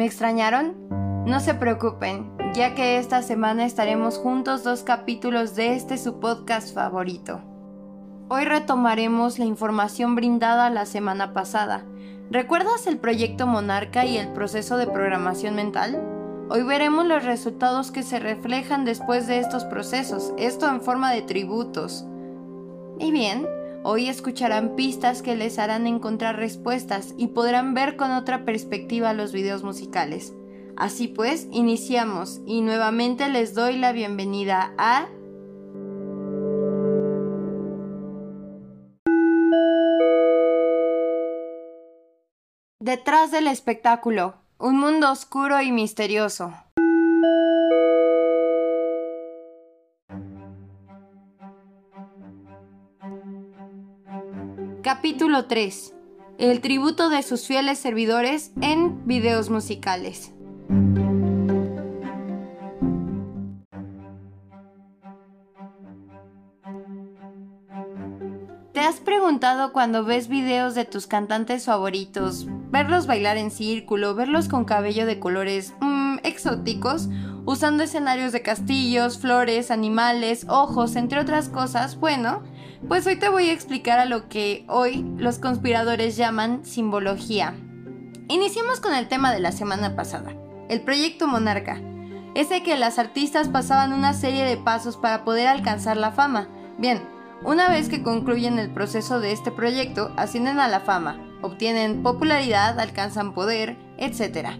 ¿Me extrañaron? No se preocupen, ya que esta semana estaremos juntos dos capítulos de este su podcast favorito. Hoy retomaremos la información brindada la semana pasada. ¿Recuerdas el proyecto Monarca y el proceso de programación mental? Hoy veremos los resultados que se reflejan después de estos procesos, esto en forma de tributos. Y bien, Hoy escucharán pistas que les harán encontrar respuestas y podrán ver con otra perspectiva los videos musicales. Así pues, iniciamos y nuevamente les doy la bienvenida a... Detrás del espectáculo, un mundo oscuro y misterioso. Capítulo 3. El tributo de sus fieles servidores en videos musicales. ¿Te has preguntado cuando ves videos de tus cantantes favoritos, verlos bailar en círculo, verlos con cabello de colores mmm, exóticos, usando escenarios de castillos, flores, animales, ojos, entre otras cosas? Bueno, pues hoy te voy a explicar a lo que hoy los conspiradores llaman simbología. Iniciemos con el tema de la semana pasada, el proyecto Monarca. Ese que las artistas pasaban una serie de pasos para poder alcanzar la fama. Bien, una vez que concluyen el proceso de este proyecto, ascienden a la fama, obtienen popularidad, alcanzan poder, etc.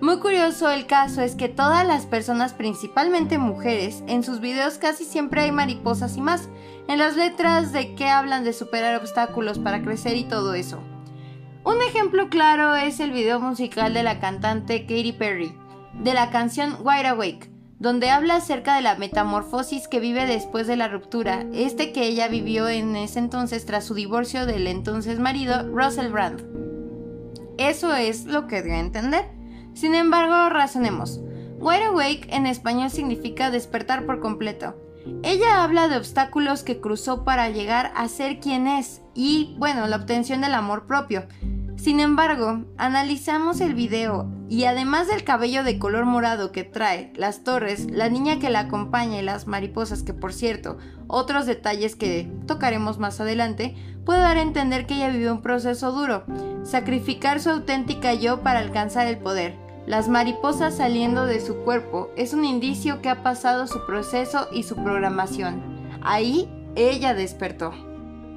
Muy curioso el caso es que todas las personas, principalmente mujeres, en sus videos casi siempre hay mariposas y más, en las letras de que hablan de superar obstáculos para crecer y todo eso. Un ejemplo claro es el video musical de la cantante Katy Perry, de la canción Wide Awake, donde habla acerca de la metamorfosis que vive después de la ruptura, este que ella vivió en ese entonces tras su divorcio del entonces marido Russell Brand. Eso es lo que dio entender. Sin embargo, razonemos. Wide awake en español significa despertar por completo. Ella habla de obstáculos que cruzó para llegar a ser quien es y, bueno, la obtención del amor propio. Sin embargo, analizamos el video y además del cabello de color morado que trae, las torres, la niña que la acompaña y las mariposas que por cierto, otros detalles que tocaremos más adelante, puede dar a entender que ella vivió un proceso duro, sacrificar su auténtica yo para alcanzar el poder las mariposas saliendo de su cuerpo es un indicio que ha pasado su proceso y su programación. Ahí ella despertó.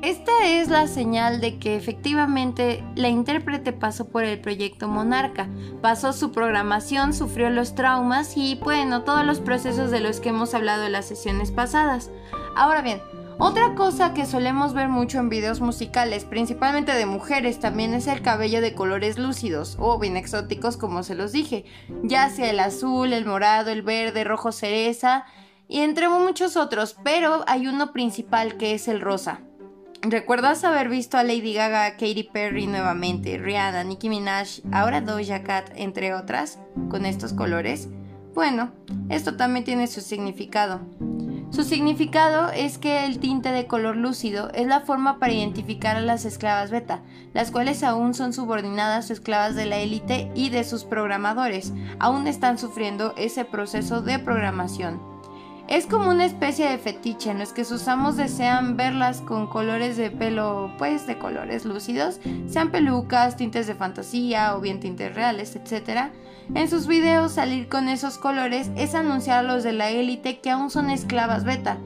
Esta es la señal de que efectivamente la intérprete pasó por el proyecto Monarca, pasó su programación, sufrió los traumas y bueno, todos los procesos de los que hemos hablado en las sesiones pasadas. Ahora bien, otra cosa que solemos ver mucho en videos musicales, principalmente de mujeres, también es el cabello de colores lúcidos o bien exóticos como se los dije, ya sea el azul, el morado, el verde, rojo cereza y entre muchos otros, pero hay uno principal que es el rosa. ¿Recuerdas haber visto a Lady Gaga, Katy Perry nuevamente, Rihanna, Nicki Minaj, ahora Doja Cat, entre otras, con estos colores? Bueno, esto también tiene su significado. Su significado es que el tinte de color lúcido es la forma para identificar a las esclavas beta, las cuales aún son subordinadas esclavas de la élite y de sus programadores, aún están sufriendo ese proceso de programación. Es como una especie de fetiche en los que sus amos desean verlas con colores de pelo, pues de colores lúcidos, sean pelucas, tintes de fantasía o bien tintes reales, etc. En sus videos salir con esos colores es anunciar a los de la élite que aún son esclavas beta,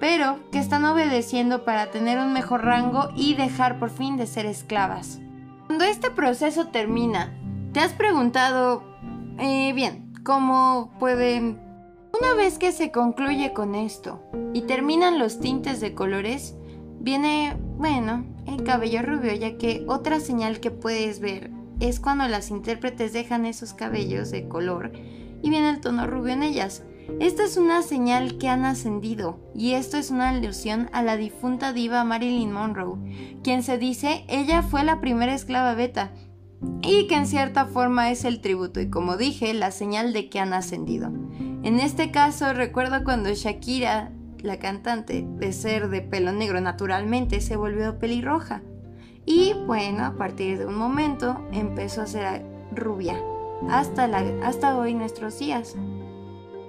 pero que están obedeciendo para tener un mejor rango y dejar por fin de ser esclavas. Cuando este proceso termina, ¿te has preguntado, eh, bien, cómo pueden... Una vez que se concluye con esto y terminan los tintes de colores, viene, bueno, el cabello rubio, ya que otra señal que puedes ver es cuando las intérpretes dejan esos cabellos de color y viene el tono rubio en ellas. Esta es una señal que han ascendido y esto es una alusión a la difunta diva Marilyn Monroe, quien se dice ella fue la primera esclava beta y que en cierta forma es el tributo y como dije la señal de que han ascendido. En este caso recuerdo cuando Shakira, la cantante, de ser de pelo negro naturalmente se volvió pelirroja. Y bueno, a partir de un momento empezó a ser rubia, hasta, hasta hoy nuestros días.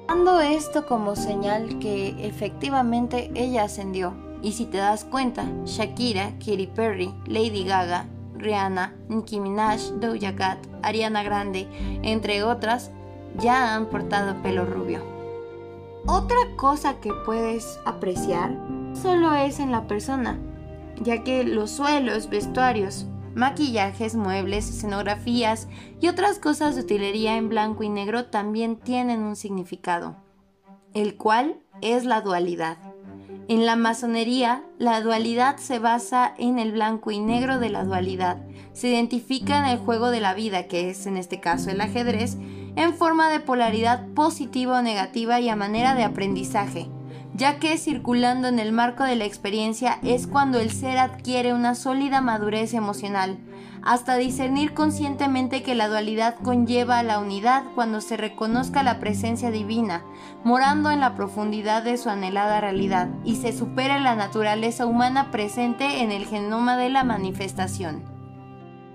Dando esto como señal que efectivamente ella ascendió. Y si te das cuenta, Shakira, Katy Perry, Lady Gaga, Rihanna, Nicki Minaj, Doja Cat, Ariana Grande, entre otras, ya han portado pelo rubio. Otra cosa que puedes apreciar solo es en la persona, ya que los suelos, vestuarios, maquillajes, muebles, escenografías y otras cosas de utilería en blanco y negro también tienen un significado, el cual es la dualidad. En la masonería, la dualidad se basa en el blanco y negro de la dualidad. Se identifica en el juego de la vida, que es en este caso el ajedrez, en forma de polaridad positiva o negativa y a manera de aprendizaje ya que circulando en el marco de la experiencia es cuando el ser adquiere una sólida madurez emocional, hasta discernir conscientemente que la dualidad conlleva a la unidad cuando se reconozca la presencia divina, morando en la profundidad de su anhelada realidad, y se supera la naturaleza humana presente en el genoma de la manifestación.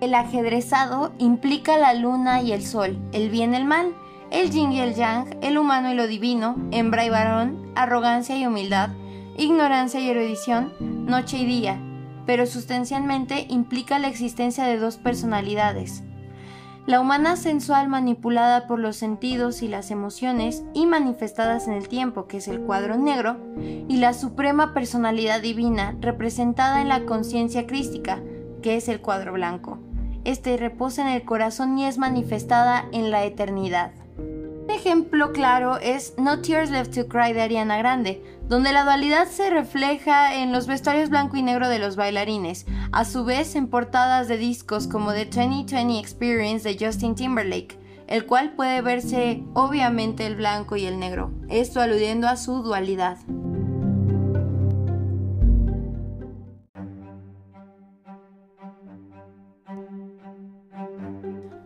El ajedrezado implica la luna y el sol, el bien y el mal, el yin y el yang, el humano y lo divino, hembra y varón, arrogancia y humildad, ignorancia y erudición, noche y día, pero sustancialmente implica la existencia de dos personalidades. La humana sensual manipulada por los sentidos y las emociones y manifestadas en el tiempo, que es el cuadro negro, y la suprema personalidad divina representada en la conciencia crística, que es el cuadro blanco. Este reposa en el corazón y es manifestada en la eternidad. Un ejemplo claro es No Tears Left to Cry de Ariana Grande, donde la dualidad se refleja en los vestuarios blanco y negro de los bailarines, a su vez en portadas de discos como The 2020 Experience de Justin Timberlake, el cual puede verse obviamente el blanco y el negro, esto aludiendo a su dualidad.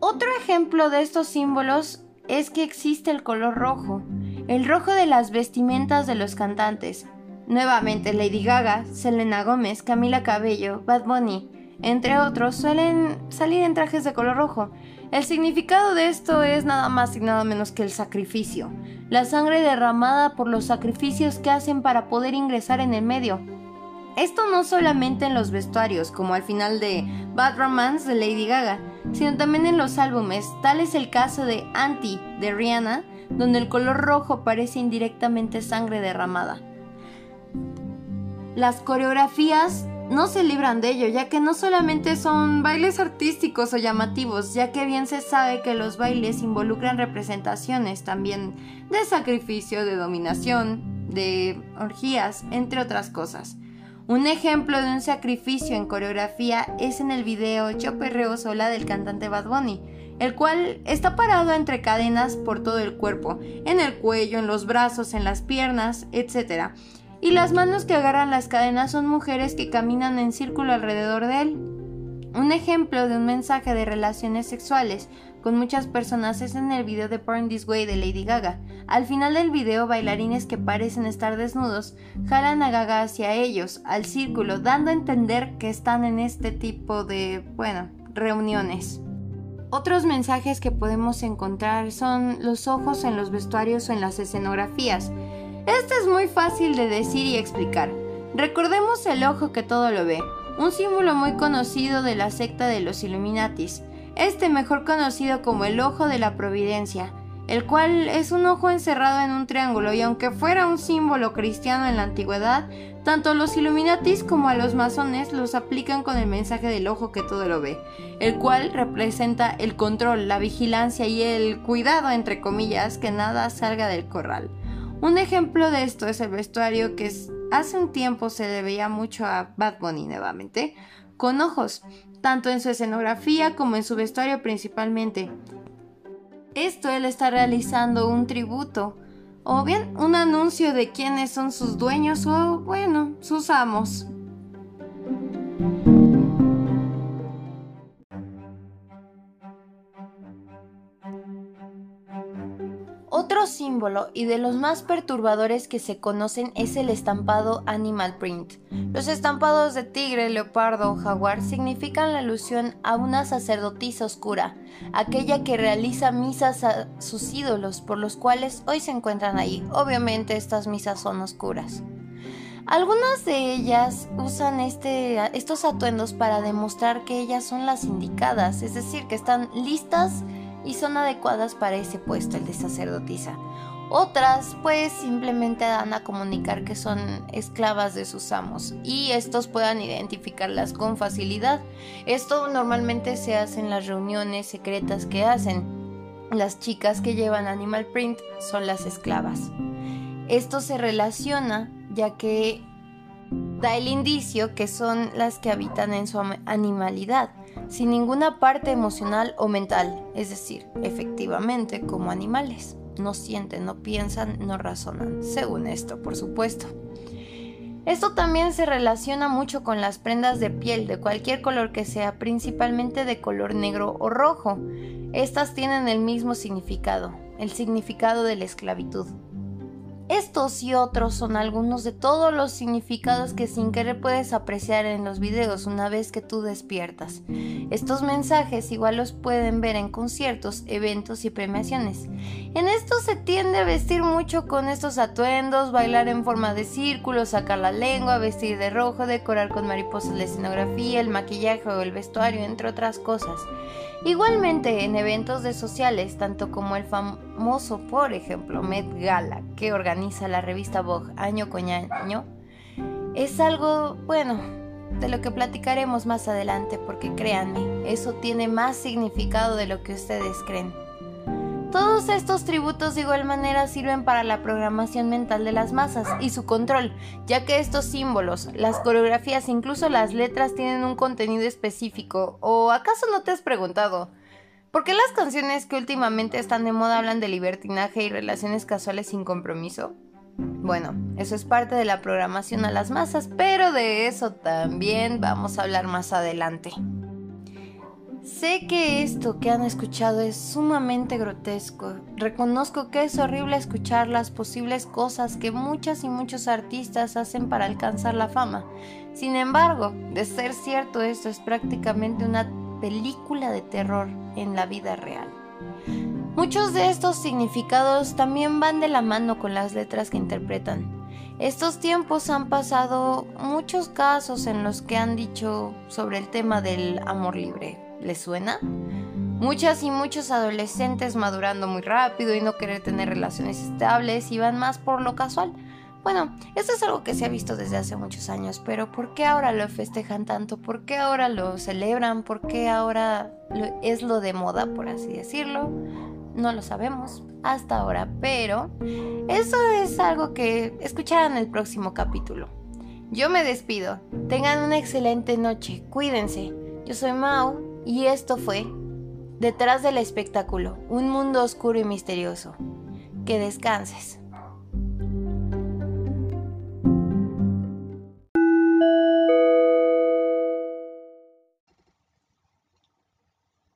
Otro ejemplo de estos símbolos es que existe el color rojo, el rojo de las vestimentas de los cantantes. Nuevamente Lady Gaga, Selena Gómez, Camila Cabello, Bad Bunny, entre otros, suelen salir en trajes de color rojo. El significado de esto es nada más y nada menos que el sacrificio, la sangre derramada por los sacrificios que hacen para poder ingresar en el medio. Esto no solamente en los vestuarios, como al final de Bad Romance de Lady Gaga, sino también en los álbumes. Tal es el caso de Anti de Rihanna, donde el color rojo parece indirectamente sangre derramada. Las coreografías no se libran de ello, ya que no solamente son bailes artísticos o llamativos, ya que bien se sabe que los bailes involucran representaciones también de sacrificio, de dominación, de orgías, entre otras cosas. Un ejemplo de un sacrificio en coreografía es en el video Yo perreo sola del cantante Bad Bunny, el cual está parado entre cadenas por todo el cuerpo, en el cuello, en los brazos, en las piernas, etc. Y las manos que agarran las cadenas son mujeres que caminan en círculo alrededor de él. Un ejemplo de un mensaje de relaciones sexuales con muchas personas es en el video de Porn This Way de Lady Gaga. Al final del video, bailarines que parecen estar desnudos jalan a Gaga hacia ellos, al círculo, dando a entender que están en este tipo de, bueno, reuniones. Otros mensajes que podemos encontrar son los ojos en los vestuarios o en las escenografías. Este es muy fácil de decir y explicar. Recordemos el ojo que todo lo ve, un símbolo muy conocido de la secta de los Illuminatis este mejor conocido como el ojo de la providencia, el cual es un ojo encerrado en un triángulo y aunque fuera un símbolo cristiano en la antigüedad, tanto los Illuminatis como a los masones los aplican con el mensaje del ojo que todo lo ve, el cual representa el control, la vigilancia y el cuidado, entre comillas, que nada salga del corral. Un ejemplo de esto es el vestuario que hace un tiempo se le veía mucho a Bad Bunny nuevamente, con ojos, tanto en su escenografía como en su vestuario principalmente. Esto él está realizando un tributo, o bien un anuncio de quiénes son sus dueños o, bueno, sus amos. Símbolo y de los más perturbadores que se conocen es el estampado animal print. Los estampados de tigre, leopardo o jaguar significan la alusión a una sacerdotisa oscura, aquella que realiza misas a sus ídolos por los cuales hoy se encuentran ahí. Obviamente estas misas son oscuras. Algunas de ellas usan este, estos atuendos para demostrar que ellas son las indicadas, es decir, que están listas y son adecuadas para ese puesto, el de sacerdotisa. Otras pues simplemente dan a comunicar que son esclavas de sus amos y estos puedan identificarlas con facilidad. Esto normalmente se hace en las reuniones secretas que hacen. Las chicas que llevan animal print son las esclavas. Esto se relaciona ya que da el indicio que son las que habitan en su animalidad, sin ninguna parte emocional o mental, es decir, efectivamente como animales. No sienten, no piensan, no razonan, según esto, por supuesto. Esto también se relaciona mucho con las prendas de piel de cualquier color que sea, principalmente de color negro o rojo. Estas tienen el mismo significado, el significado de la esclavitud. Estos y otros son algunos de todos los significados que sin querer puedes apreciar en los videos una vez que tú despiertas. Estos mensajes igual los pueden ver en conciertos, eventos y premiaciones. En esto se tiende a vestir mucho con estos atuendos, bailar en forma de círculo, sacar la lengua, vestir de rojo, decorar con mariposas la escenografía, el maquillaje o el vestuario, entre otras cosas. Igualmente en eventos de sociales, tanto como el famoso, por ejemplo, Met Gala, que organiza la revista Vogue año con año, es algo, bueno, de lo que platicaremos más adelante, porque créanme, eso tiene más significado de lo que ustedes creen. Todos estos tributos de igual manera sirven para la programación mental de las masas y su control, ya que estos símbolos, las coreografías, incluso las letras tienen un contenido específico. ¿O acaso no te has preguntado? ¿Por qué las canciones que últimamente están de moda hablan de libertinaje y relaciones casuales sin compromiso? Bueno, eso es parte de la programación a las masas, pero de eso también vamos a hablar más adelante. Sé que esto que han escuchado es sumamente grotesco. Reconozco que es horrible escuchar las posibles cosas que muchas y muchos artistas hacen para alcanzar la fama. Sin embargo, de ser cierto esto es prácticamente una película de terror en la vida real. Muchos de estos significados también van de la mano con las letras que interpretan. Estos tiempos han pasado muchos casos en los que han dicho sobre el tema del amor libre, ¿Les suena? Muchas y muchos adolescentes madurando muy rápido y no querer tener relaciones estables y van más por lo casual. Bueno, esto es algo que se ha visto desde hace muchos años, pero ¿por qué ahora lo festejan tanto? ¿Por qué ahora lo celebran? ¿Por qué ahora es lo de moda, por así decirlo? No lo sabemos hasta ahora, pero eso es algo que escucharán en el próximo capítulo. Yo me despido. Tengan una excelente noche. Cuídense. Yo soy Mau y esto fue Detrás del espectáculo, un mundo oscuro y misterioso. Que descanses.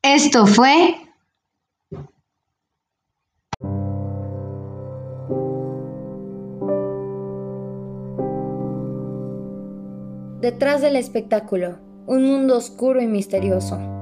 Esto fue Detrás del espectáculo, un mundo oscuro y misterioso.